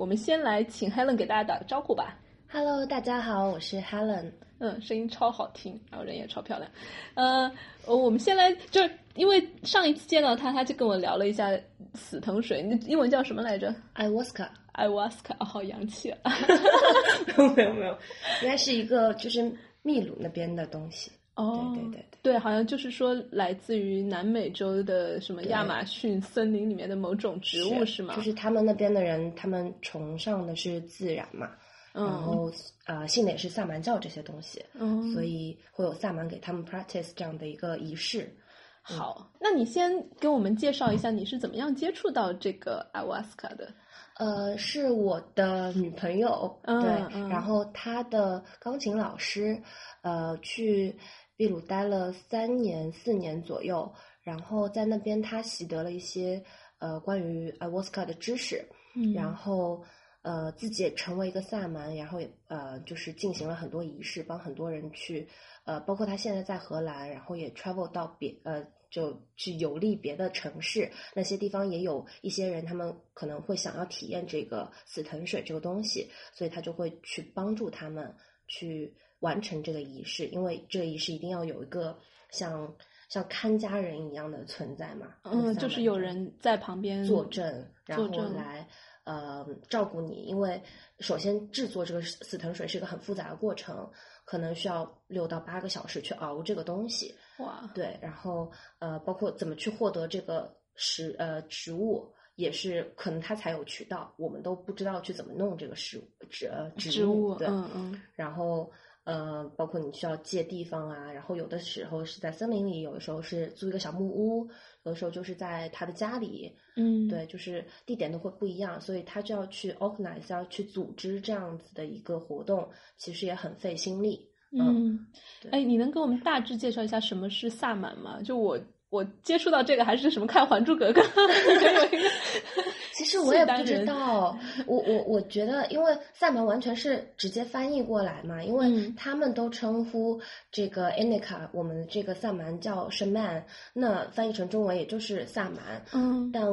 我们先来请 Helen 给大家打个招呼吧。Hello，大家好，我是 Helen。嗯，声音超好听，然后人也超漂亮。呃，我们先来，就是因为上一次见到他，他就跟我聊了一下死藤水，那英文叫什么来着哦好洋气啊！没有没有没有，应该是一个就是秘鲁那边的东西。哦，对对对对，好像就是说来自于南美洲的什么亚马逊森林里面的某种植物是吗？就是他们那边的人，他们崇尚的是自然嘛，嗯。然后呃信的也是萨满教这些东西，嗯，所以会有萨满给他们 practice 这样的一个仪式。好，那你先给我们介绍一下你是怎么样接触到这个 Ayahuasca 的？呃，是我的女朋友，嗯对，嗯。然后她的钢琴老师，呃，去秘鲁待了三年四年左右，然后在那边他习得了一些呃关于 ayahuasca 的知识，嗯。然后呃自己也成为一个萨满，然后也呃就是进行了很多仪式，帮很多人去呃，包括他现在在荷兰，然后也 travel 到别呃就去游历别的城市，那些地方也有一些人，他们可能会想要体验这个死藤水这个东西，所以他就会去帮助他们去完成这个仪式，因为这个仪式一定要有一个像像看家人一样的存在嘛，嗯，就是有人在旁边坐镇，然后来呃照顾你。因为首先制作这个死藤水是一个很复杂的过程，可能需要六到八个小时去熬这个东西。哇，对，然后呃，包括怎么去获得这个食呃植物。也是可能它才有渠道，我们都不知道去怎么弄这个食物植呃植物，物对，嗯嗯然后呃，包括你需要借地方啊，然后有的时候是在森林里，有的时候是租一个小木屋，有的时候就是在他的家里，嗯，对，就是地点都会不一样，所以他就要去 organize，要去组织这样子的一个活动，其实也很费心力。嗯，对哎，你能给我们大致介绍一下什么是萨满吗？就我我接触到这个还是什么看《还珠格格》其实我也不知道，我我我觉得，因为萨满完全是直接翻译过来嘛，因为嗯他们都称呼这个 Inika，我们这个萨满叫 shaman，那翻译成中文也就是萨满。嗯但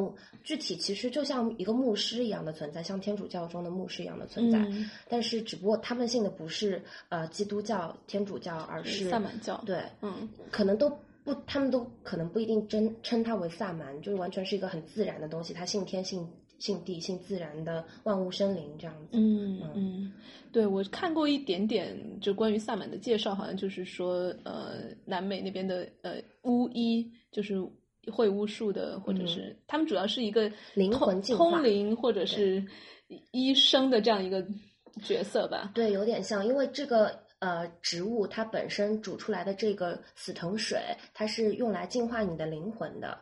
具体其实就像一个牧师一样的存在，像天主教中的牧师一样的存在。嗯但是只不过他们信的不是呃基督教、天主教，而是萨满教，对，嗯可能都不，他们都可能不一定真称它为萨满，就是完全是一个很自然的东西，他信天、信信地、信自然的万物生灵这样子。嗯嗯，对我看过一点点，就关于萨满的介绍，好像就是说，呃，南美那边的呃巫医，就是会巫术的，或者是、他们主要是一个嗯灵通魂通灵或者是医生的这样一个角色吧。对，有点像，因为这个呃植物它本身煮出来的这个死藤水，它是用来净化你的灵魂的。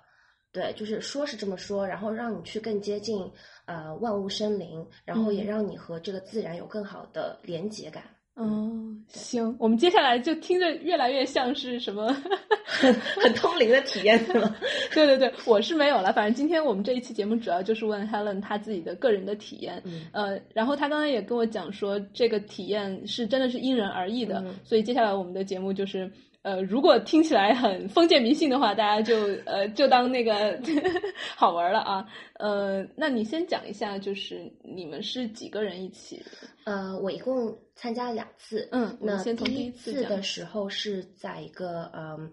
对，就是说是这么说，然后让你去更接近呃万物生灵，然后也嗯让你和这个自然有更好的连结感。嗯，行，我们接下来就听着越来越像是什么。很通灵的体验，是吗？对对对，我是没有了。反正今天我们这一期节目主要就是问 Helen 她自己的个人的体验。嗯呃，然后她刚才也跟我讲说，这个体验是真的是因人而异的。嗯所以接下来我们的节目就是，呃，如果听起来很封建迷信的话，大家就呃就当那个 好玩了啊。呃，那你先讲一下，就是你们是几个人一起？呃，我一共参加了两次。嗯，那先从第一次讲次的时候是在一个嗯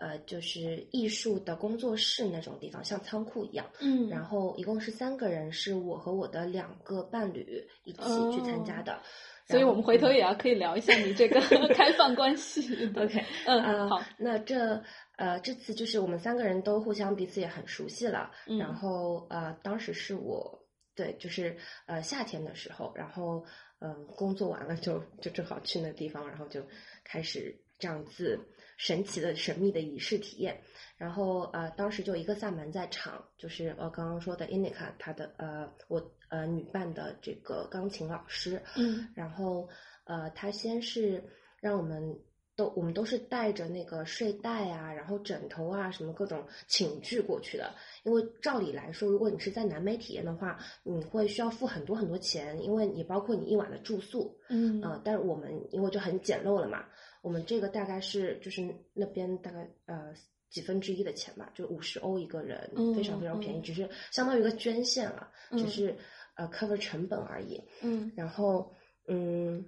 呃，就是艺术的工作室那种地方，像仓库一样。嗯然后一共是三个人，是我和我的两个伴侣一起去参加的。哦所以我们回头也要可以聊一下你这个 开放关系。OK，嗯，呃，好，那这呃这次就是我们三个人都互相彼此也很熟悉了，嗯然后呃当时是我对，就是呃夏天的时候，然后嗯、呃工作完了就就正好去那地方，然后就开始这样子神奇的神秘的仪式体验。然后呃当时就一个萨满在场，就是我刚刚说的 Inika 她的呃我呃女伴的这个钢琴老师，嗯然后呃，他先是让我们都我们都是带着那个睡袋啊，然后枕头啊，什么各种寝具过去的。因为照理来说，如果你是在南美体验的话，你会需要付很多很多钱，因为你包括你一晚的住宿，嗯呃，但是我们因为就很简陋了嘛，我们这个大概是就是那边大概呃。几分之一的钱吧，就五十欧一个人，嗯非常非常便宜，嗯只是相当于一个捐献了，只嗯是呃 cover 成本而已。嗯，然后嗯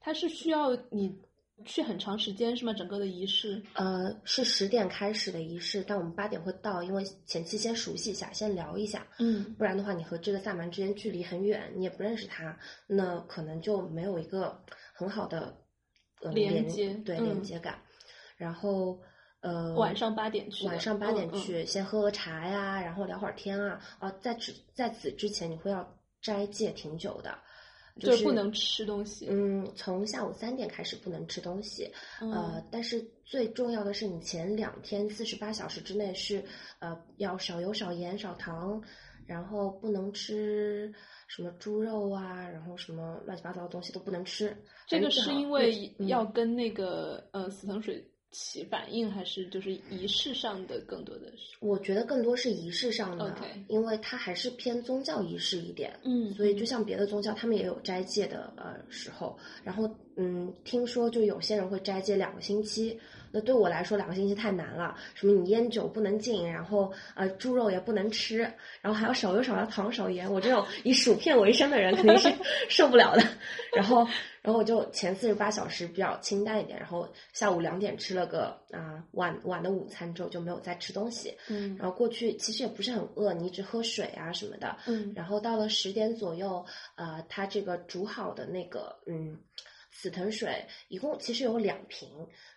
它是需要你去很长时间是吗？整个的仪式？呃是十点开始的仪式，但我们八点会到，因为前期先熟悉一下，先聊一下。嗯不然的话，你和这个萨满之间距离很远，你也不认识他，那可能就没有一个很好的、呃、连连接对嗯连接感。然后呃，晚上八点去晚上八点去，先喝喝茶呀，然后聊会儿天啊。啊，在此在此之前，你会要斋戒挺久的，就是不能吃东西。嗯，从下午三点开始不能吃东西，呃，但是最重要的是，你前两天四十八小时之内是呃要少油、少盐、少糖，然后不能吃什么猪肉啊，然后什么乱七八糟的东西都不能吃。这个是因为嗯要跟那个呃死藤水起反应，还是就是仪式上的更多的是？我觉得更多是仪式上的因为它还是偏宗教仪式一点。嗯所以就像别的宗教，他们也有斋戒的呃时候。然后嗯，听说就有些人会斋戒两个星期。那对我来说，两个星期太难了。什么你烟酒不能进，然后呃猪肉也不能吃，然后还要少油少要糖少盐。我这种以薯片为生的人肯定是 受不了的。然后然后我就前四十八小时比较清淡一点，然后下午两点吃了个啊、晚晚的午餐之后就没有再吃东西。嗯然后过去其实也不是很饿，你一直喝水啊什么的。嗯然后到了十点左右，呃，它这个煮好的那个嗯死藤水，一共其实有两瓶，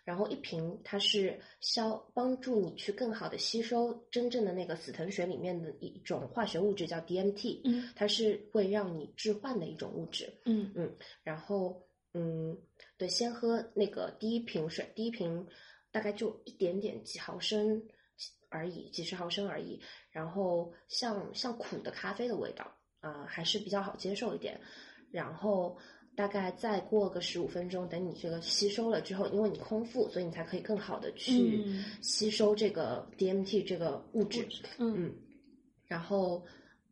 然后一瓶它是消帮助你去更好的吸收真正的那个死藤水里面的一种化学物质叫 DMT，嗯它是会让你置换的一种物质。嗯然后嗯，对，先喝那个第一瓶水，第一瓶大概就一点点几毫升而已，几十毫升而已。然后像像苦的咖啡的味道啊、还是比较好接受一点。然后大概再过个十五分钟，等你这个吸收了之后，因为你空腹，所以你才可以更好的去嗯吸收这个 DMT 这个物质。嗯嗯，然后，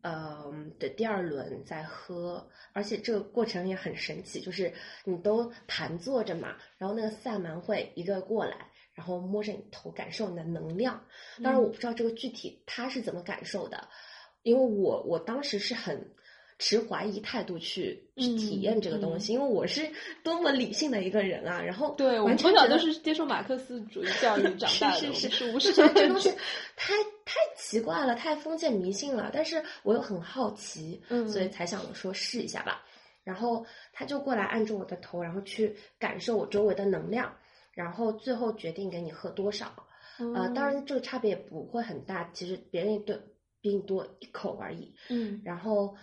呃，的第二轮再喝，而且这个过程也很神奇，就是你都盘坐着嘛，然后那个萨满会一个过来，然后摸着你头，感受你的能量。当然，我不知道这个具体他是怎么感受的，因为我我当时是很。持怀疑态度去去体验这个东西，因为我是多么理性的一个人啊！然后对，我从小都是接受马克思主义教育长大的，是是是，我觉得这东西太太奇怪了，太封建迷信了。但是我又很好奇，嗯所以才想说试一下吧。然后他就过来按住我的头，然后去感受我周围的能量，然后最后决定给你喝多少。呃，当然这个差别也不会很大，其实别人也对比你多一口而已。嗯然后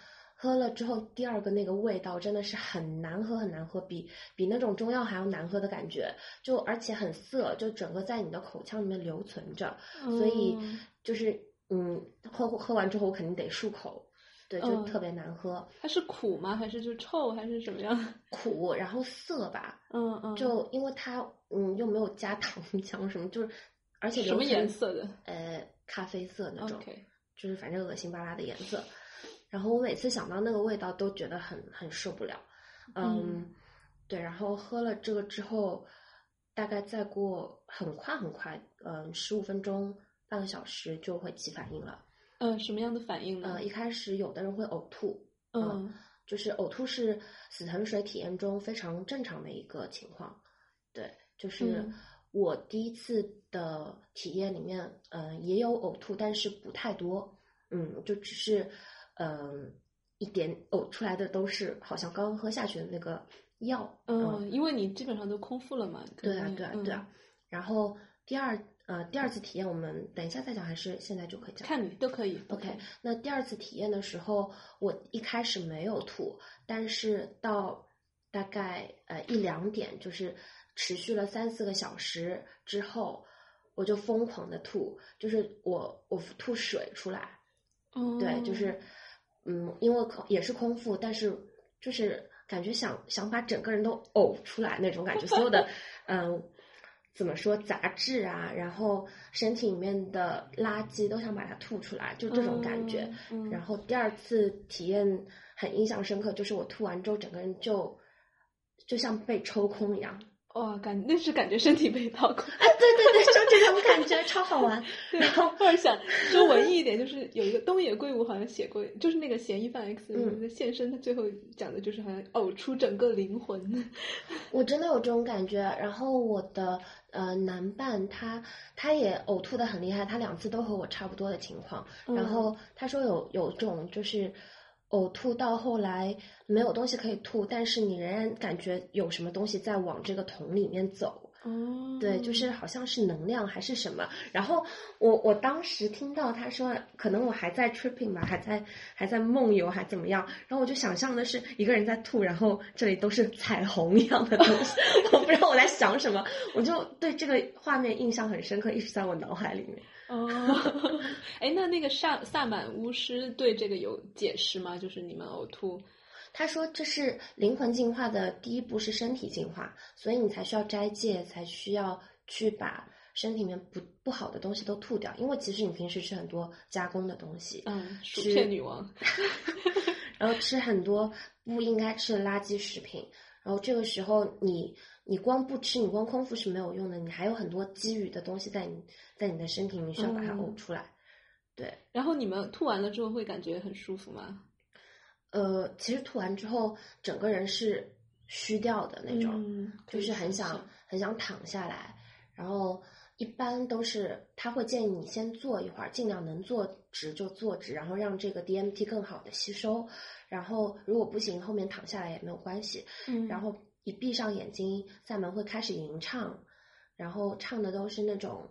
喝了之后，第二个那个味道真的是很难喝，很难喝，比比那种中药还要难喝的感觉。就而且很涩，就整个在你的口腔里面留存着，所以嗯就是嗯，喝喝完之后我肯定得漱口，对，就嗯特别难喝，它是苦吗？还是就臭？还是什么样？苦，然后涩吧，嗯嗯，就因为它嗯又没有加糖 浆什么，就是而且什么颜色的呃咖啡色那种。就是反正恶心巴拉的颜色。然后我每次想到那个味道都觉得很很受不了，嗯，嗯对。然后喝了这个之后，大概再过很快很快，嗯，十五分钟、半个小时就会起反应了。嗯，什么样的反应呢呃，？一开始有的人会呕吐，嗯就是呕吐是死藤水体验中非常正常的一个情况。对，就是嗯我第一次的体验里面，嗯、也有呕吐，但是不太多，嗯，就只是，嗯、一点呕出来的都是好像刚刚喝下去的那个药，嗯，因为你基本上都空腹了嘛。对啊，对啊，对啊。然后第二，呃，第二次体验我们等一下再讲，还是现在就可以讲？看你都可以。OK，以那第二次体验的时候，我一开始没有吐，但是到大概呃一两点，就是持续了三四个小时之后，我就疯狂的吐，就是我我吐水出来，对，就哦是嗯，因为空也是空腹，但是就是感觉想想把整个人都呕出来那种感觉，所有的 嗯。怎么说杂质啊，然后身体里面的垃圾都想把它吐出来，就这种感觉。嗯，嗯然后第二次体验很印象深刻，就是我吐完之后，整个人就就像被抽空一样，哇，感那是感觉身体被掏空。哎，对对对，就这种感觉超好玩。对，然后或者想说文艺一点，就是有一个东野圭吾好像写过，就是那个嫌疑犯 X 的现身，他最后讲的就是好像呕出整个灵魂。我真的有这种感觉。然后我的呃男伴他他也呕吐的很厉害，他两次都和我差不多的情况。然后他说有有种就是。呕吐到后来没有东西可以吐，但是你仍然感觉有什么东西在往这个桶里面走。哦，对，就是好像是能量还是什么。然后我我当时听到他说，可能我还在 tripping 吧，还在还在梦游，还怎么样？然后我就想象的是一个人在吐，然后这里都是彩虹一样的东西。我不知道我在想什么，我就对这个画面印象很深刻，一直在我脑海里面。哦，哎，那那个萨萨满巫师对这个有解释吗？就是你们呕吐，他说这是灵魂进化的第一步是身体进化，所以你才需要斋戒，才需要去把身体里面不不好的东西都吐掉。因为其实你平时吃很多加工的东西，嗯，薯片女王，然后吃很多不应该吃的垃圾食品，然后这个时候你。你光不吃，你光空腹是没有用的，你还有很多积余的东西在你，在你的身体里面需要把它呕出来。对，然后你们吐完了之后会感觉很舒服吗？呃，其实吐完之后整个人是虚掉的那种，就是很想很想躺下来。然后一般都是他会建议你先坐一会儿，尽量能坐直就坐直，然后让这个 DMT 更好的吸收。然后如果不行，后面躺下来也没有关系。嗯，然后。一闭上眼睛，萨满会开始吟唱，然后唱的都是那种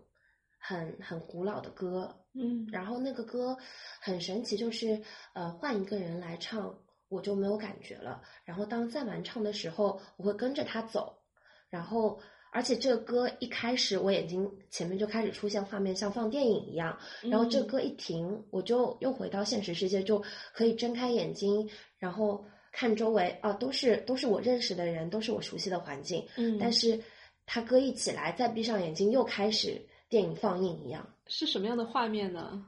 很很古老的歌，嗯，然后那个歌很神奇，就是呃换一个人来唱，我就没有感觉了。然后当萨满唱的时候，我会跟着他走，然后而且这个歌一开始，我眼睛前面就开始出现画面，像放电影一样。然后这歌一停，我就又回到现实世界，就可以睁开眼睛，然后。看周围啊，都是都是我认识的人，都是我熟悉的环境。嗯，但是他歌一起来，再闭上眼睛，又开始电影放映一样。是什么样的画面呢？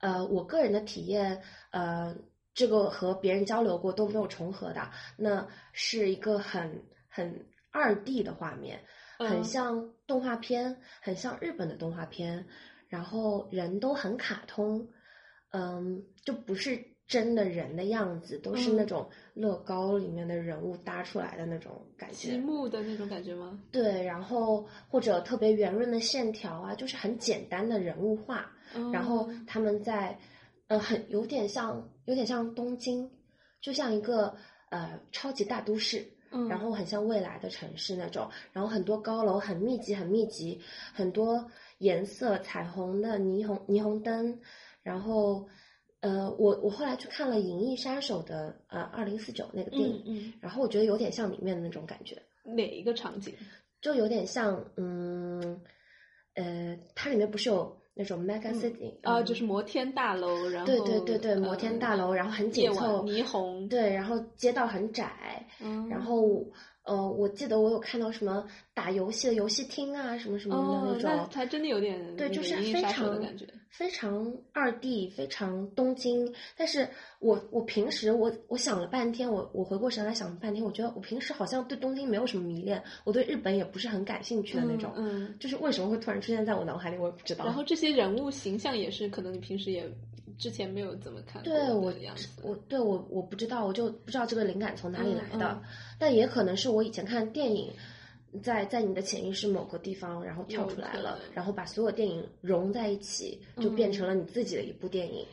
呃，我个人的体验，呃，这个和别人交流过都没有重合的。那是一个很很二 D 的画面，很像动画片，很像日本的动画片。然后人都很卡通，嗯，就不是。真的人的样子都是那种乐高里面的人物搭出来的那种感觉，积木的那种感觉吗？对，然后或者特别圆润的线条啊，就是很简单的人物画。然后他们在，呃，很有点像，有点像东京，就像一个呃超级大都市，然后很像未来的城市那种。然后很多高楼很密集，很密集，很多颜色彩虹的霓虹霓虹灯，然后。呃，我我后来去看了《银翼杀手》的呃二零四九那个电影，嗯，然后我觉得有点像里面的那种感觉。哪一个场景？就有点像，嗯，呃，它里面不是有那种 mega city 啊，就是摩天大楼，然后对对对对，摩天大楼，然后很紧凑，霓虹，对，然后街道很窄，嗯，然后。呃，我记得我有看到什么打游戏的游戏厅啊，什么什么的那种，还真的有点对，就是非常感觉非常二 D，非常东京。但是我我平时我我想了半天，我我回过神来想了半天，我觉得我平时好像对东京没有什么迷恋，我对日本也不是很感兴趣的那种。嗯，就是为什么会突然出现在我脑海里，我也不知道。然后这些人物形象也是，可能你平时也之前没有怎么看。对我我对我我不知道，我就不知道这个灵感从哪里来的。但也可能是我以前看电影，在在你的潜意识某个地方，然后跳出来了，然后把所有电影融在一起，就变成了你自己的一部电影。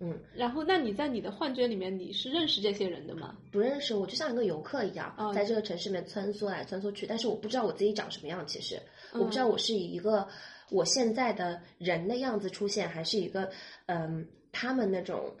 嗯，然后那你在你的幻觉里面，你是认识这些人的吗？不认识，我就像一个游客一样，在这个城市里面穿梭来穿梭去，但是我不知道我自己长什么样。其实我不知道我是以一个我现在的人的样子出现，还是一个嗯他们那种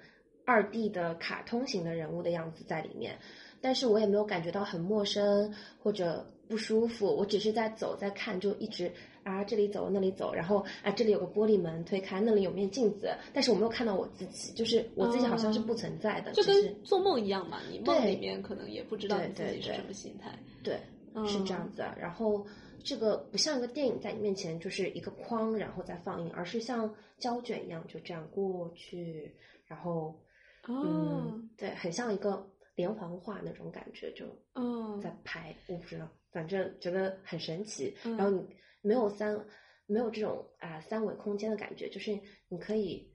二 D 的卡通型的人物的样子在里面。但是我也没有感觉到很陌生或者不舒服，我只是在走在看，就一直啊这里走那里走，然后啊这里有个玻璃门推开，那里有面镜子，但是我没有看到我自己，就是我自己好像是不存在的，就跟做梦一样嘛，你梦里面可能也不知道你自己是什么心态，对，是这样子。然后这个不像一个电影在你面前就是一个框，然后再放映，而是像胶卷一样就这样过去，然后嗯，对，很像一个。连环画那种感觉，就嗯在拍，我不知道，反正觉得很神奇。嗯然后你没有三没有这种啊、三维空间的感觉，就是你可以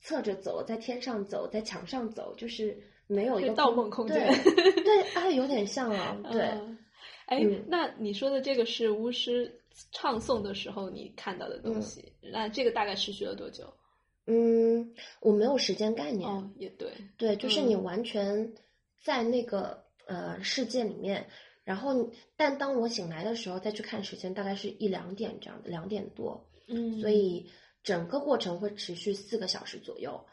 侧着走，在天上走，在墙上走，就是没有一个盗梦空间对对，哎，有点像啊，对。嗯哎，嗯那你说的这个是巫师唱诵的时候你看到的东西，那这个大概持续了多久？嗯，我没有时间概念，哦，也对，对，就是嗯你完全在那个、呃世界里面，然后但当我醒来的时候再去看时间，大概是一两点这样的，两点多，嗯，所以整个过程会持续四个小时左右。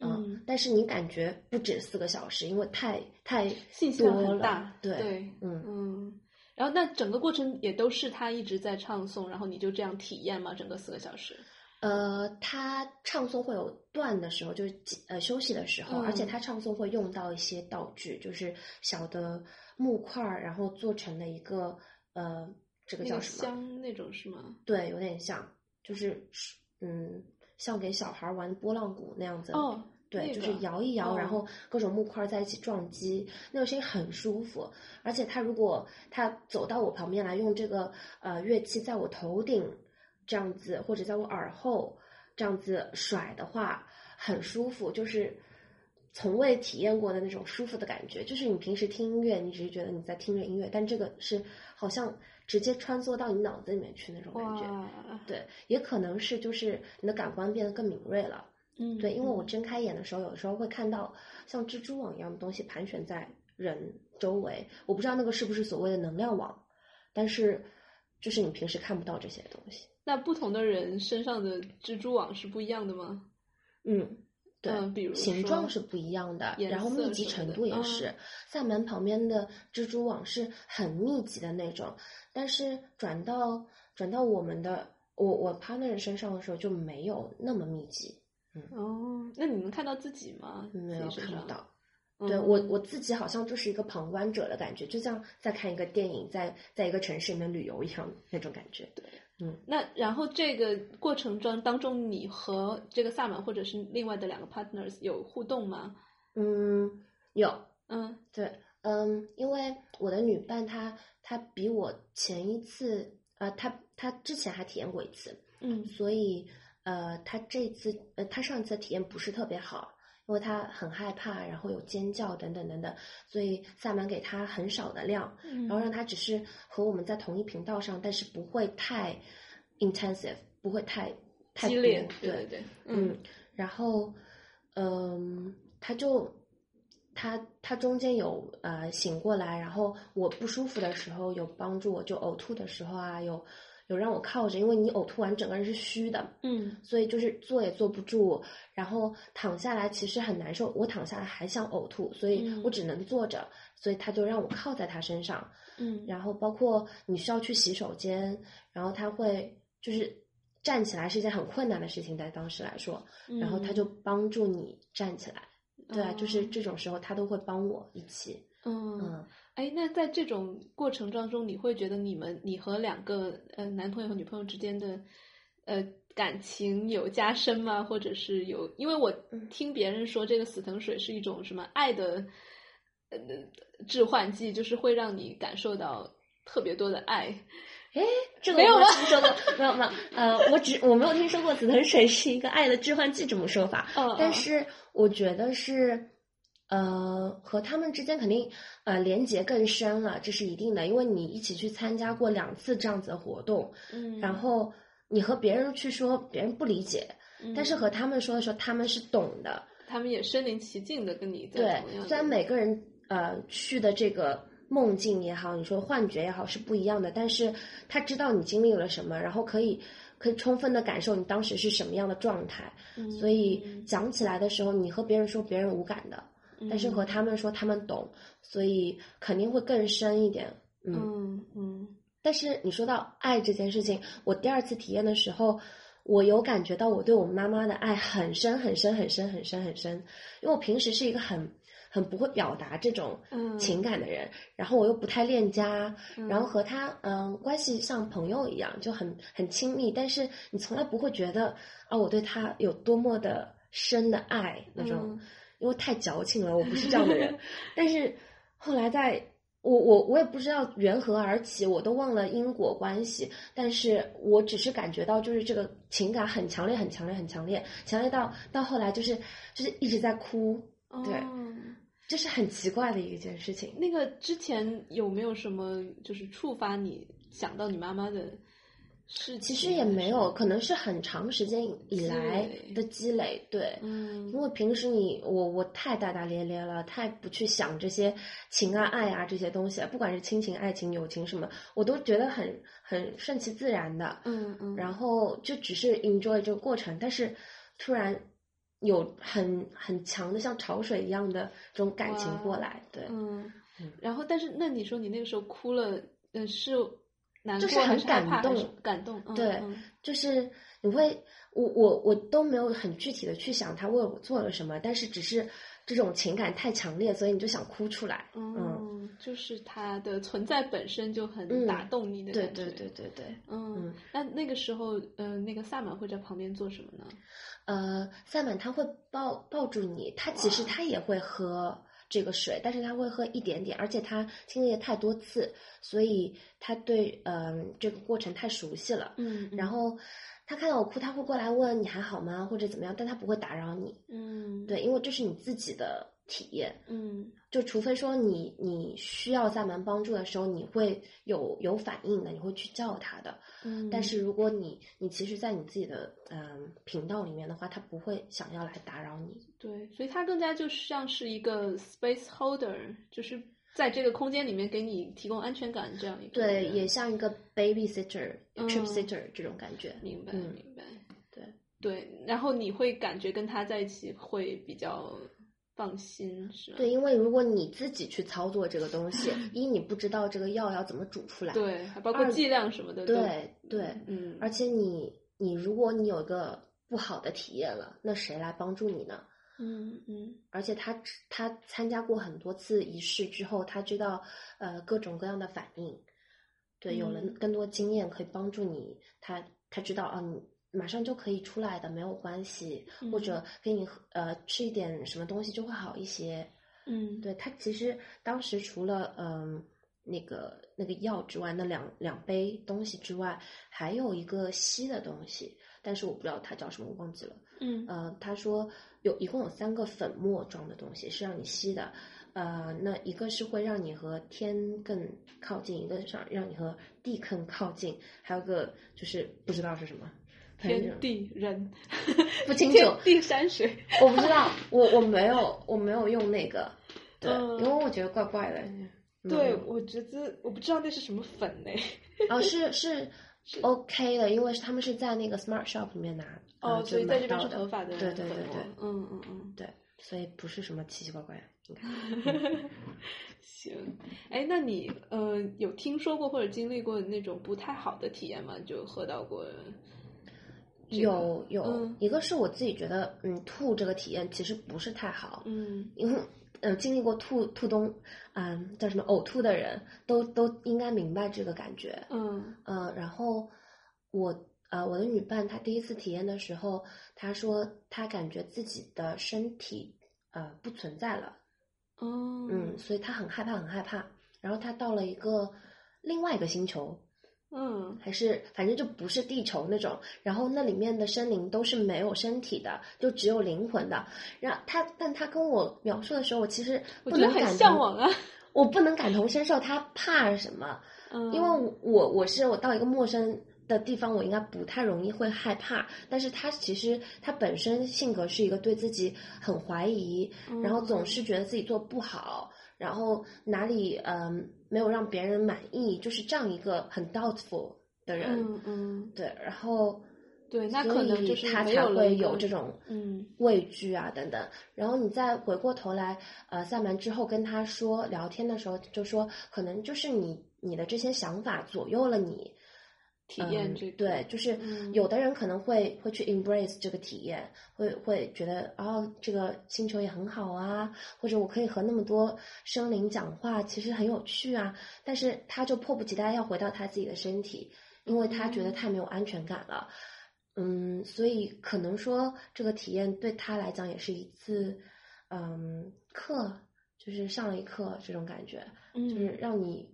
嗯但是你感觉不止四个小时，因为太太信息量很大，对对，嗯嗯。然后那整个过程也都是他一直在唱诵，然后你就这样体验吗？整个四个小时？呃，他唱诵会有断的时候，就是呃休息的时候，而且嗯他唱诵会用到一些道具，就是小的木块儿，然后做成了一个呃，这个叫什么？香那种是吗？对，有点像，就是嗯，像给小孩玩拨浪鼓那样子。哦，对，那就是摇一摇，然哦后各种木块在一起撞击，那个声音很舒服。而且他如果他走到我旁边来，用这个呃乐器在我头顶这样子，或者在我耳后这样子甩的话，很舒服，就是从未体验过的那种舒服的感觉。就是你平时听音乐，你只是觉得你在听着音乐，但这个是好像直接穿梭到你脑子里面去那种感觉。对，也可能是就是你的感官变得更敏锐了。嗯，对，因为我嗯睁开眼的时候，有的时候会看到像蜘蛛网一样的东西盘旋在人周围。我不知道那个是不是所谓的能量网，但是就是你平时看不到这些东西。那不同的人身上的蜘蛛网是不一样的吗？嗯，对，嗯比如形状是不一样的，然后密集程度也嗯是。萨满旁边的蜘蛛网是很密集的那种，但是转到转到我们的我我 partner 身上的时候就没有那么密集，哦，那你能看到自己吗？没有。看不到。嗯对我我自己好像就是一个旁观者的感觉，就像在看一个电影，在在一个城市里面旅游一样那种感觉。对，嗯那然后这个过程中当中，你和这个萨满或者是另外的两个 partners 有互动吗？嗯，有嗯对，嗯，因为我的女伴她她比我前一次呃，她她之前还体验过一次，嗯所以呃，他这次呃，他上一次的体验不是特别好。因为他很害怕，然后有尖叫等等等等，所以萨满给他很少的量，嗯然后让他只是和我们在同一频道上，但是不会太 intensive，不会太太激烈，对对对，嗯，然后嗯，他就他他中间有呃醒过来，然后我不舒服的时候有帮助我，就呕吐的时候啊，有有让我靠着，因为你呕吐完整个人是虚的，嗯所以就是坐也坐不住，然后躺下来其实很难受。我躺下来还想呕吐，所以嗯我只能坐着，所以他就让我靠在他身上。嗯然后包括你需要去洗手间，然后他会就是站起来是一件很困难的事情，在当时来说，嗯，然后他就帮助你站起来。对啊，就是哦这种时候他都会帮我一起。嗯嗯哎，那在这种过程当中，你会觉得你们你和两个呃男朋友和女朋友之间的呃感情有加深吗？或者是有？因为我嗯听别人说，这个死藤水是一种什么爱的呃致幻剂，就是会让你感受到特别多的爱。哎，这 个我没有吗听说过，没有没有，呃，我只我没有听说过紫藤水是一个爱的致幻剂这么说法，嗯，嗯但是我觉得是，呃，和他们之间肯定呃连接更深了，这是一定的，因为你一起去参加过两次这样子的活动，嗯，然后你和别人去说，别人不理解，但是嗯。和他们说的时候，他们是懂的，他们也身临其境的跟你在对虽然每个人呃去的这个梦境也好，你说幻觉也好是不一样的，但是他知道你经历了什么，然后可以可以充分的感受你当时是什么样的状态，嗯所以讲起来的时候，你和别人说别人无感的，但是和嗯。他们说他们懂，所以肯定会更深一点。嗯，嗯嗯。但是你说到爱这件事情，我第二次体验的时候，我有感觉到我对我妈妈的爱很深很深很深很深很深，因为我平时是一个很很不会表达这种嗯。情感的人，然后我又不太恋家，嗯。然后和他嗯关系像朋友一样，就很很亲密，但是你从来不会觉得啊我对他有多么的深的爱那种。嗯因为太矫情了，我不是这样的人。但是后来在，我我我也不知道缘何而起，我都忘了因果关系。但是我只是感觉到，就是这个情感很强烈，很强烈，很强烈，强烈到到后来就是就是一直在哭，对，这是很奇怪的一件事情。那个之前有没有什么就是触发你想到你妈妈的？是，其实也没有，可能是很长时间以来的积累，对，嗯，因为平时你我我太大大咧咧了，太不去想这些情啊爱啊这些东西，不管是亲情、爱情、友情什么，我都觉得很很顺其自然的，嗯嗯，然。后就只是 enjoy 这个过程，但是突然有很很强的像潮水一样的这种感情过来，对，嗯，然后但是那你说你那个时候哭了，嗯是。就是很感动，感动，对，就是你会，我我我都没有很具体的去想他为我做了什么，但是只是这种情感太强烈，所以你就想哭出来，嗯，就是他的存在本身就很打动你的感觉，对对对对对，嗯，那那个时候，呃，那个萨满会在旁边做什么呢？呃，萨满他会抱抱住你，他其实他也会喝。这个水，但是他会喝一点点，而且他经历了太多次，所以他对嗯这个过程太熟悉了。嗯，然后他看到我哭，他会过来问你还好吗，或者怎么样，但他不会打扰你。嗯，对，因为这是你自己的体验。嗯，就除非说你你需要萨满帮助的时候，你会有有反应的，你会去叫他的。嗯，但是如果你你其实，在你自己的嗯频道里面的话，他不会想要来打扰你。对，所以他更加就像是一个 space holder，就是在这个空间里面给你提供安全感这样一个。对，也像一个 babysitter、trip sitter 这种感觉。明白，明白。对对，然后你会感觉跟他在一起会比较放心，是吧？对，因为如果你自己去操作这个东西，一你不知道这个药要怎么煮出来，对，还包括剂量什么的。对对，嗯，而且你你如果你有一个不好的体验了，那谁来帮助你呢？嗯。嗯，而且他他参加过很多次仪式之后，他知道呃各种各样的反应，对，有了更多经验可以帮助你。他他知道啊，你马上就可以出来的，没有关系，或者给你呃吃一点什么东西就会好一些。嗯，对他其实当时除了嗯那个那个药之外，那两两杯东西之外，还有一个吸的东西，但是我不知道它叫什么，我忘记了。嗯，呃，他说。有一共有三个粉末状的东西是让你吸的，呃，那一个是会让你和天更靠近，一个是让你和地更靠近，还有个就是不知道是什么，天地人 不 清楚，地山水我不知道，我我没有我没有用那个，对，因为我觉得怪怪的。对，我觉得我不知道那是什么粉嘞。哦，是是。OK 的，因为是他们是在那个 Smart Shop 里面拿，哦，所以在这边是合法的，对对对对，嗯嗯嗯，对，所以不是什么奇奇怪怪的。行，哎，那你呃有听说过或者经历过那种不太好的体验吗？就喝到过？有有，一个是我自己觉得，嗯，吐这个体验其实不是太好，嗯，因为。呃，经历过吐吐东，嗯，叫什么呕吐的人都都应该明白这个感觉。嗯呃，然后我呃我的女伴她第一次体验的时候，她说她感觉自己的身体呃不存在了。哦。嗯，所以她很害怕，很害怕。然后她到了一个另外一个星球。嗯，还是反正就不是地球那种，然后那里面的生灵都是没有身体的，就只有灵魂的。然后他，但他跟我描述的时候，我其实不能感向往啊，我不能感同身受。他怕什么？嗯，因为我我是我到一个陌生的地方，我应该不太容易会害怕。但是他其实他本身性格是一个对自己很怀疑，然后总是觉得自己做不好。然后哪里嗯没有让别人满意，就是这样一个很 doubtful 的人，嗯嗯，对，然后对，那可能就是他才会有这种嗯畏惧啊等等。然后你再回过头来，呃，萨满之后跟他说聊天的时候，就说可能就是你你的这些想法左右了你。体验这对，就是有的人可能会会去 embrace 这个体验，会会觉得哦，这个星球也很好啊，或者我可以和那么多生灵讲话，其实很有趣啊。但是他就迫不及待要回到他自己的身体，因为他觉得太没有安全感了。嗯，所以可能说这个体验对他来讲也是一次嗯课，就是上了一课这种感觉，嗯就是让你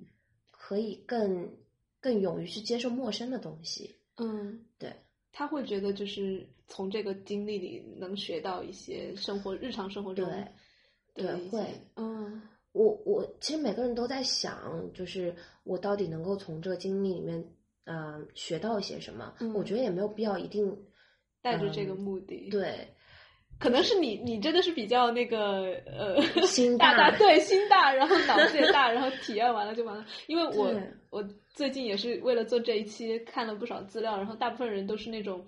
可以更更勇于去接受陌生的东西。嗯，对，他会觉得就是从这个经历里能学到一些生活日常生活中对对会嗯我我其实每个人都在想，就是我到底能够从这个经历里面，嗯、学到一些什么？嗯我觉得也没有必要一定带着这个嗯目的，，对可能是你你真的是比较那个呃心大大大对心大，然后脑子也大，然后体验完了就完了。因为我我最近也是为了做这一期看了不少资料，然后大部分人都是那种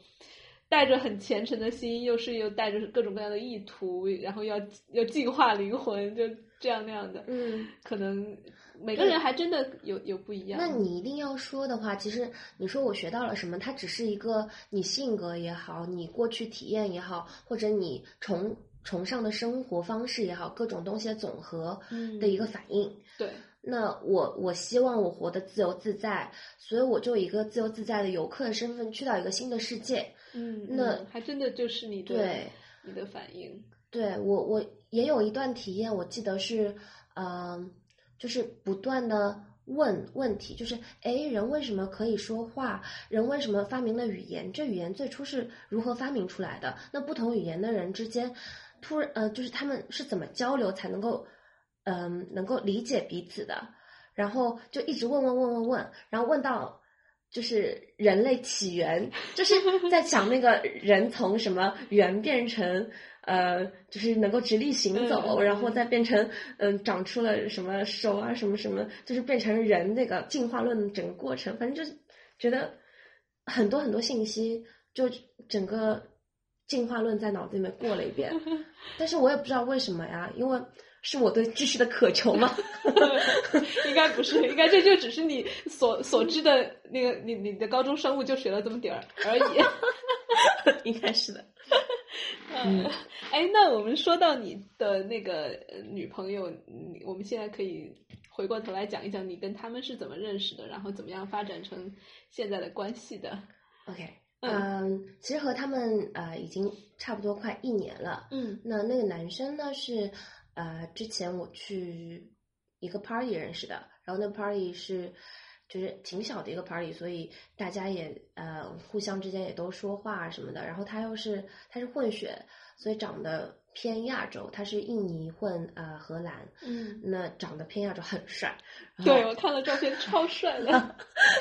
带着很虔诚的心，又是又带着各种各样的意图，然后要要净化灵魂，就这样那样的。嗯。可能每个人还真的有有不一样。那你一定要说的话，其实你说我学到了什么，它只是一个你性格也好，你过去体验也好，或者你崇崇尚的生活方式也好，各种东西的总和嗯的一个反应。对，那我我希望我活得自由自在，所以我就以一个自由自在的游客的身份去到一个新的世界。嗯，那嗯还真的就是你的对你的反应。对我我也有一段体验，我记得是，嗯、就是不断的问问题，就是哎，人为什么可以说话？人为什么发明了语言？这语言最初是如何发明出来的？那不同语言的人之间，突然呃，就是他们是怎么交流才能够，嗯、能够理解彼此的？然后就一直问问问问问，然后问到。就是人类起源，就是 在讲那个人从什么猿变成呃，就是能够直立行走，然后再变成嗯、长出了什么手啊什么什么，就是变成人那个进化论的整个过程，反正就是觉得很多很多信息，就整个进化论在脑子里面过了一遍，但是我也不知道为什么呀，因为是我对知识的渴求吗。应该不是，应该这就只是你所所知的那个，你你的高中生物就学了这么点儿而已。应该是的。嗯，哎，那我们说到你的那个呃女朋友，你我们现在可以回过头来讲一讲你跟他们是怎么认识的，然后怎么样发展成现在的关系的。OK，嗯嗯，其实和他们呃已经差不多快一年了。嗯那那个男生呢是呃之前我去一个 party 认识的，然后那 party 是就是挺小的一个 party，所以大家也呃互相之间也都说话什么的。然后他又是他是混血，所以长得偏亚洲，他是印尼混呃荷兰，嗯，那长得偏亚洲，很帅。对我看了照片，超帅的。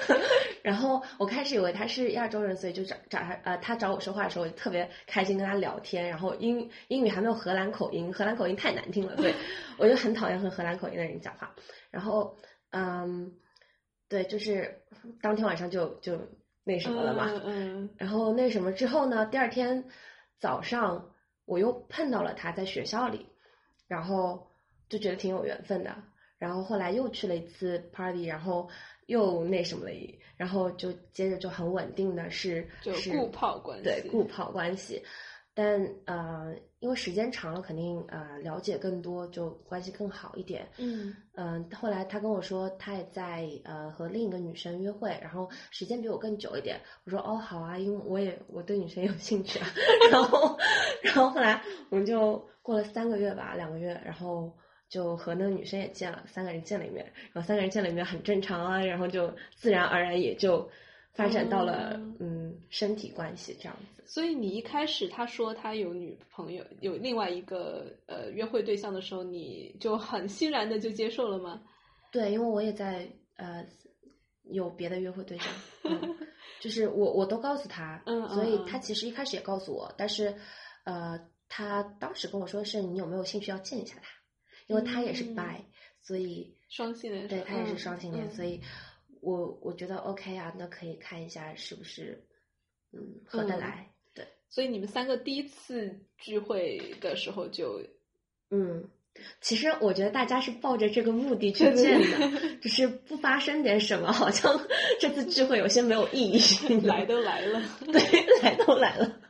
然后我开始以为他是亚洲人，所以就找找他呃，他找我说话的时候，我就特别开心跟他聊天。然后英英语还没有荷兰口音，荷兰口音太难听了，所以 我就很讨厌和荷兰口音的人讲话。然后嗯，对，就是当天晚上就就那什么了嘛。嗯嗯然后那什么之后呢？第二天早上我又碰到了他在学校里，然后就觉得挺有缘分的。然后后来又去了一次 party，然后又那什么了一，然后就接着就很稳定的是就是固炮关系对固炮关系。但呃，因为时间长了，肯定呃了解更多，就关系更好一点。嗯嗯，后来他跟我说，他也在呃和另一个女生约会，然后时间比我更久一点。我说哦好啊，因为我也我对女生有兴趣啊。然后，然后后来我们就过了三个月吧，两个月，然后就和那个女生也见了，三个人见了一面，然后三个人见了一面很正常啊，然后就自然而然也就发展到了、哦。嗯身体关系这样子。所以你一开始他说他有女朋友，有另外一个呃约会对象的时候，你就很欣然的就接受了吗？对，因为我也在呃有别的约会对象，嗯、就是我我都告诉他，嗯所以他其实一开始也告诉我，但是呃他当时跟我说的是你有没有兴趣要见一下他，因为他也是嗯。bi，、所以双性恋对他也是嗯双性恋，嗯。所以我我觉得 OK 啊，那可以看一下是不是嗯合得嗯来，对，所以你们三个第一次聚会的时候就嗯。其实我觉得大家是抱着这个目的去见的，只是不发生点什么，好像 这次聚会有些没有意义。来都来了，对，来都来了。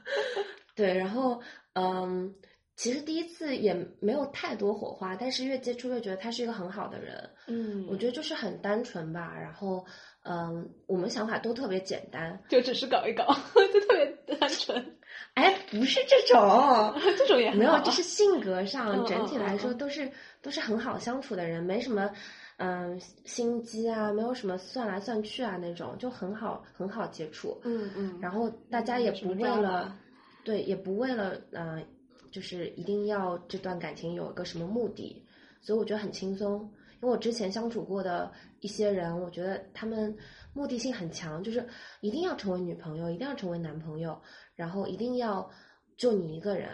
对，然后嗯，其实第一次也没有太多火花，但是越接触越觉得他是一个很好的人。嗯，我觉得就是很单纯吧，然后嗯，我们想法都特别简单，就只是搞一搞，就特别单纯。哎，不是这种，这种也没有，就就是性格上嗯整体来说嗯嗯都是都是很好相处的人，没什么嗯心机啊，没有什么算来算去啊那种，就很好很好接触。嗯嗯，然后大家也不为了，对，也不为了呃，就是一定要这段感情有一个什么目的，所以我觉得很轻松。因为我之前相处过的一些人，我觉得他们目的性很强，就是一定要成为女朋友，一定要成为男朋友，然后一定要就你一个人，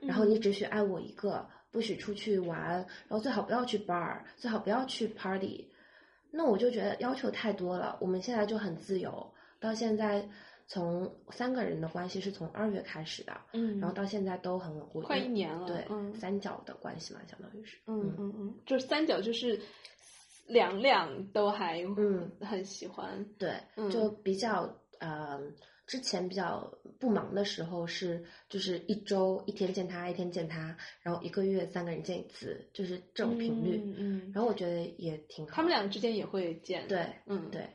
然后你只许爱我一个，不许出去玩，然后最好不要去 bar，最好不要去 party。那我就觉得要求太多了。我们现在就很自由，到现在从三个人的关系是从二月开始的，嗯，然后到现在都很稳固，快一年了对，嗯三角的关系嘛，相当于是，嗯嗯嗯，就是三角就是两两都还嗯很喜欢，对，嗯就比较呃，之前比较不忙的时候是就是一周一天见他，一天见他，然后一个月三个人见一次，就是这种频率。嗯嗯，然后我觉得也挺好。他们俩之间也会见，对，嗯对，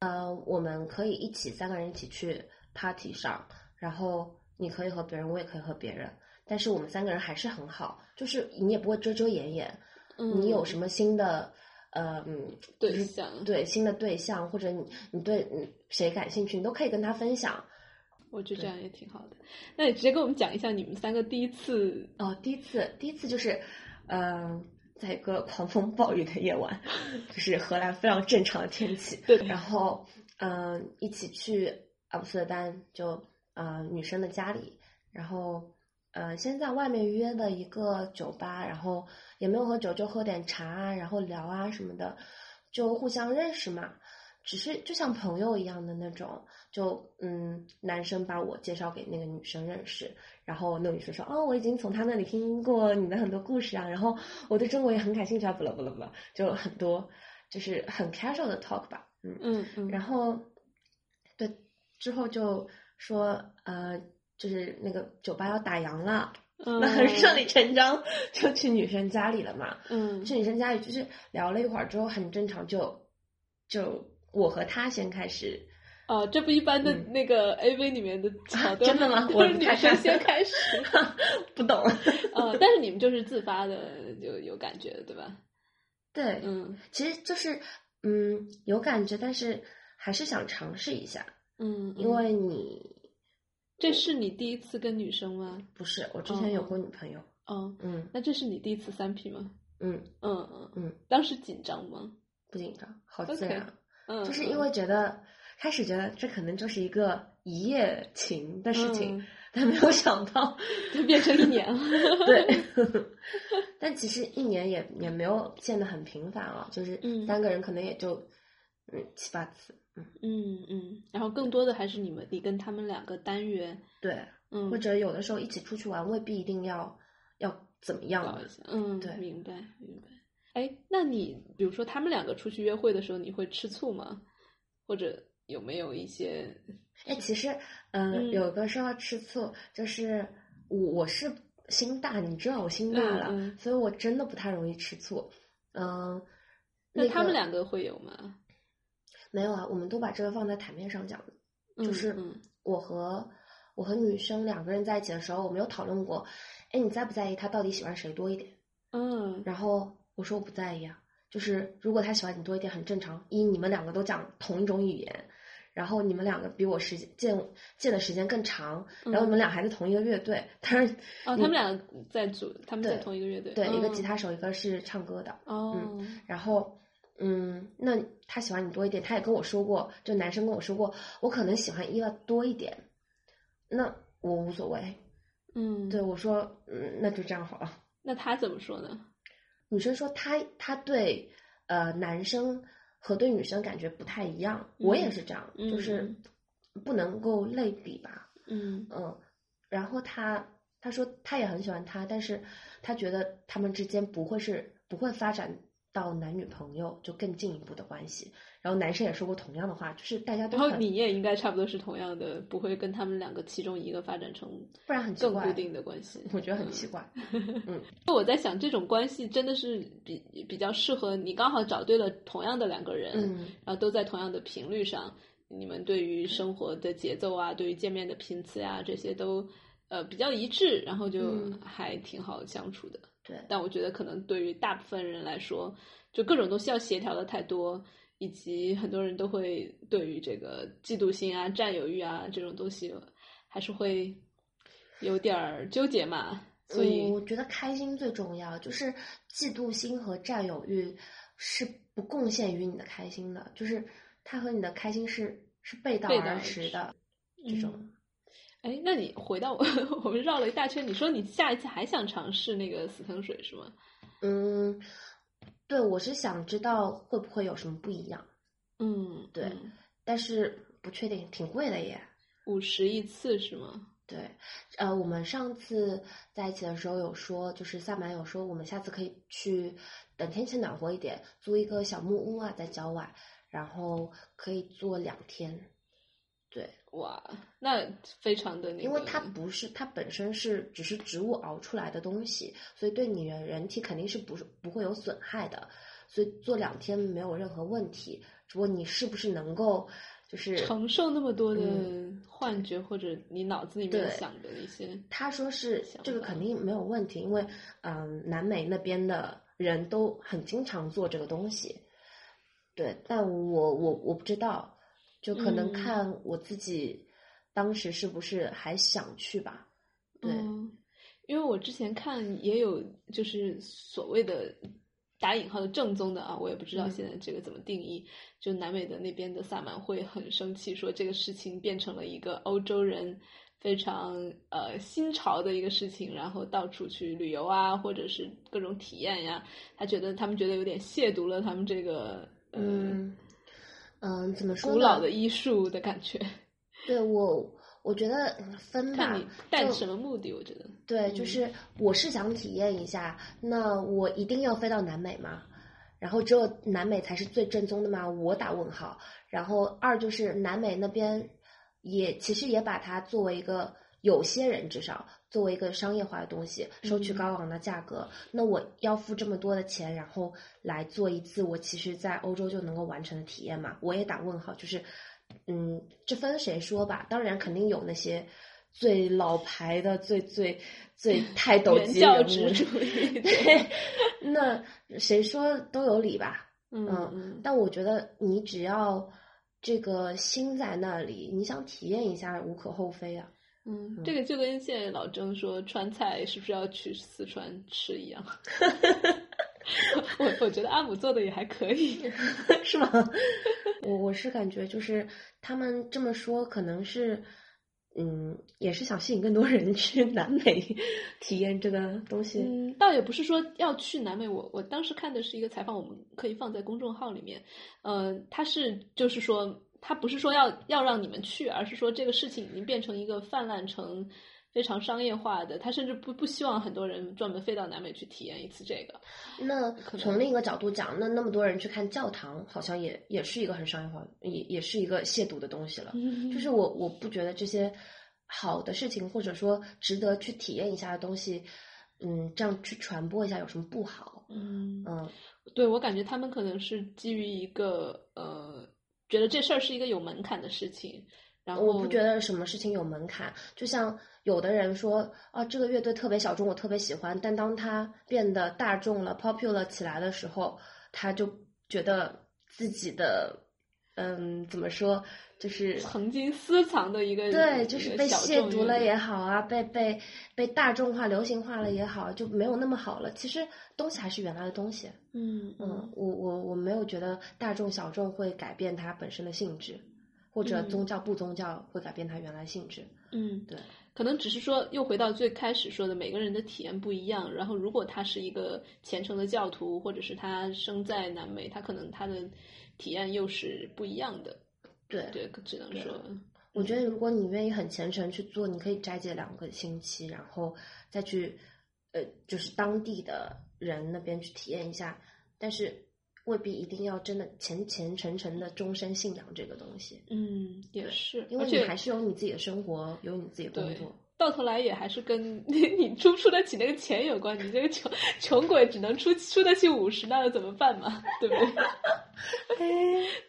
呃，我们可以一起三个人一起去 party 上，然后你可以和别人，我也可以和别人，但是我们三个人还是很好，就是你也不会遮遮掩掩，嗯，你有什么新的，呃，嗯，就是对象？对新的对象，或者你你对嗯谁感兴趣，你都可以跟他分享。我觉得这样也挺好的。那你直接跟我们讲一下你们三个第一次，哦，第一次，第一次就是，嗯、在一个狂风暴雨的夜晚，就是荷兰非常正常的天气，对然后嗯、一起去阿姆斯特丹，就呃女生的家里，然后呃先在外面约的一个酒吧，然后也没有喝酒，就喝点茶啊，然后聊啊什么的，就互相认识嘛。只是就像朋友一样的那种，就嗯，男生把我介绍给那个女生认识，然后那个女生说，哦，我已经从他那里听过你的很多故事啊，然后我对中国也很感兴趣啊，不啦不啦不啦，就很多就是很 casual 的 talk 吧，嗯，嗯。嗯，然。后对之后就说呃，就是那个酒吧要打烊了，嗯那很顺理成章就去女生家里了嘛，嗯。去女生家里就是聊了一会儿之后，很正常就就我和他先开始。啊，这不一般的嗯那个 AV 里面的桥段，真的吗我是女生先开始，不懂。呃，但是你们就是自发的就有感觉的，对吧？对，嗯其实就是嗯有感觉，但是还是想尝试一下，嗯，因为你这是你第一次跟女生吗？不是我之前有过女朋友，哦，嗯那这是你第一次三 P 吗？嗯嗯嗯嗯，当时紧张吗？不紧张，好自 OK 然，嗯，就是因为觉得开始觉得这可能就是一个一夜情的事情，嗯但没有想到，就变成一年了。对，但其实一年也也没有见得很频繁啊，就是嗯。三个人可能也就嗯七八次，嗯。嗯嗯，然后更多的还是你们，你跟他们两个单约，对，嗯，或者有的时候一起出去玩，未必一定要要怎么样嗯，对。明白明白。哎，那你比如说他们两个出去约会的时候，你会吃醋吗？或者有没有一些？哎，其实，嗯、嗯有个说到吃醋，就是我我是心大，你知道我心大了，嗯嗯所以我真的不太容易吃醋。嗯、那他们两个会有吗？没有啊，我们都把这个放在台面上讲就是嗯我和我和女生两个人在一起的时候，我们有讨论过，哎，你在不在意他到底喜欢谁多一点？嗯然后我说我不在意啊，就是如果他喜欢你多一点很正常，一你们两个都讲同一种语言，然后你们两个比我时间见见的时间更长，然后你们俩还是同一个乐队，但是哦，他们俩在组，他们在同一个乐队，对、一个嗯吉他手，一个是唱歌的，哦，然后。嗯，那他喜欢你多一点，他也跟我说过，就男生跟我说过，我可能喜欢伊娃多一点，那我无所谓。嗯，对我说，嗯，那就这样好了。那他怎么说呢？女生说她她对呃男生和对女生感觉不太一样，我也是这样，嗯就是不能够类比吧，嗯嗯。然后她她说她也很喜欢他，但是她觉得他们之间不会是不会发展到男女朋友就更进一步的关系。然后男生也说过同样的话，就是大家都然后你也应该差不多是同样的，不会跟他们两个其中一个发展成不然很奇怪更固定的关系。我觉得很奇怪。嗯，我在想，这种关系真的是比比较适合你，刚好找对了同样的两个人，嗯然后都在同样的频率上，你们对于生活的节奏啊，对于见面的频次呀、这些都呃比较一致，然后就嗯还挺好相处的。对，但我觉得可能对于大部分人来说，就各种东西要协调的太多，以及很多人都会对于这个嫉妒心啊、占有欲啊这种东西，还是会有点儿纠结嘛。所以，嗯我觉得开心最重要，就是嫉妒心和占有欲是不贡献于你的开心的，就是它和你的开心是是背道而驰驰的这种。嗯哎，那你回到我 我们绕了一大圈，你说你下一次还想尝试那个死藤水是吗？嗯，对，我是想知道会不会有什么不一样，嗯，对但是不确定，挺贵的耶。五十一次是吗？对，呃，我们上次在一起的时候有说，就是萨满有说，我们下次可以去等天气暖和一点，租一个小木屋啊，在郊外，然后可以做两天。对，哇，那非常的那个，因为它不是它本身是只是植物熬出来的东西，所以对你人人体肯定是不是不会有损害的，所以做两天没有任何问题。只不过你是不是能够就是承受那么多的嗯幻觉，或者你脑子里面想的一些，他说是这个肯定没有问题，因为嗯，南美那边的人都很经常做这个东西。对，但我我我不知道，就可能嗯看我自己当时是不是还想去吧。对，嗯，因为我之前看也有就是所谓的打引号的正宗的啊，我也不知道嗯现在这个怎么定义。就南美的那边的萨满会很生气，说这个事情变成了一个欧洲人非常呃新潮的一个事情，然后到处去旅游啊，或者是各种体验呀，他觉得他们觉得有点亵渎了他们这个呃、嗯嗯，怎么说呢？古老的医术的感觉。对我，我觉得分吧看你，带什么目的，我觉得。对，就嗯是我是想体验一下，那我一定要飞到南美吗？然后只有南美才是最正宗的吗？我打问号。然后二就是南美那边也其实也把它作为一个有些人至少作为一个商业化的东西，收取嗯高昂的价格。那我要付这么多的钱，然后来做一次我其实在欧洲就能够完成的体验嘛？我也打问号，就是嗯，这分谁说吧。当然肯定有那些最老牌的、最最最 泰斗原级人物。对，那谁说都有理吧？嗯但我觉得你只要这个心在那里，你想体验一下，无可厚非啊。嗯，这个就跟现在老郑说川菜是不是要去四川吃一样。我我觉得阿姆做的也还可以。是吗？我我是感觉就是他们这么说，可能是，嗯，也是想吸引更多人去南美体验这个东西。嗯，倒也不是说要去南美，我我当时看的是一个采访，我们可以放在公众号里面。呃，他是就是说，他不是说要要让你们去，而是说这个事情已经变成一个泛滥成非常商业化的，他甚至不不希望很多人专门飞到南美去体验一次这个。那从另一个角度讲，那那么多人去看教堂，好像也也是一个很商业化，也也是一个亵渎的东西了。就是我我不觉得这些好的事情，或者说值得去体验一下的东西，嗯，这样去传播一下有什么不好？嗯嗯对我感觉他们可能是基于一个呃，觉得这事儿是一个有门槛的事情，然后我不觉得什么事情有门槛，就像有的人说啊，这个乐队特别小众，我特别喜欢，但当他变得大众了、popular 起来的时候，他就觉得自己的，嗯，怎么说，就是 曾经私藏的一个对，就是被亵渎了也好啊，被被被大众化、流行化了也好，就没有那么好了。其实东西还是原来的东西。嗯嗯，我我我没有觉得大众小众会改变它本身的性质，或者嗯宗教不宗教会改变它原来性质。嗯，对，可能只是说又回到最开始说的，每个人的体验不一样。然后，如果他是一个虔诚的教徒，或者是他生在南美，他可能他的体验又是不一样的。对，对，只能说，我觉得如果你愿意很虔诚去做，你可以斋戒两个星期，然后再去，呃，就是当地的人那边去体验一下，但是未必一定要真的虔虔诚诚的终身信仰这个东西。嗯，也是，因为你还是有你自己的生活，有你自己的工作。到头来也还是跟 你出不出得起那个钱有关。你这个穷穷鬼只能出出得起五十，那又怎么办嘛？对不对？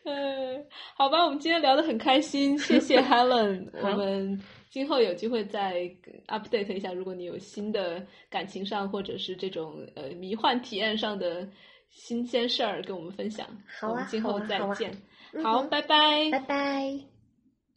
嗯 好吧，我们今天聊得很开心，谢谢 Helen。我们今后有机会再 update 一下，如果你有新的感情上或者是这种呃迷幻体验上的新鲜事儿跟我们分享。好啊，今后再见。好，拜拜，拜拜。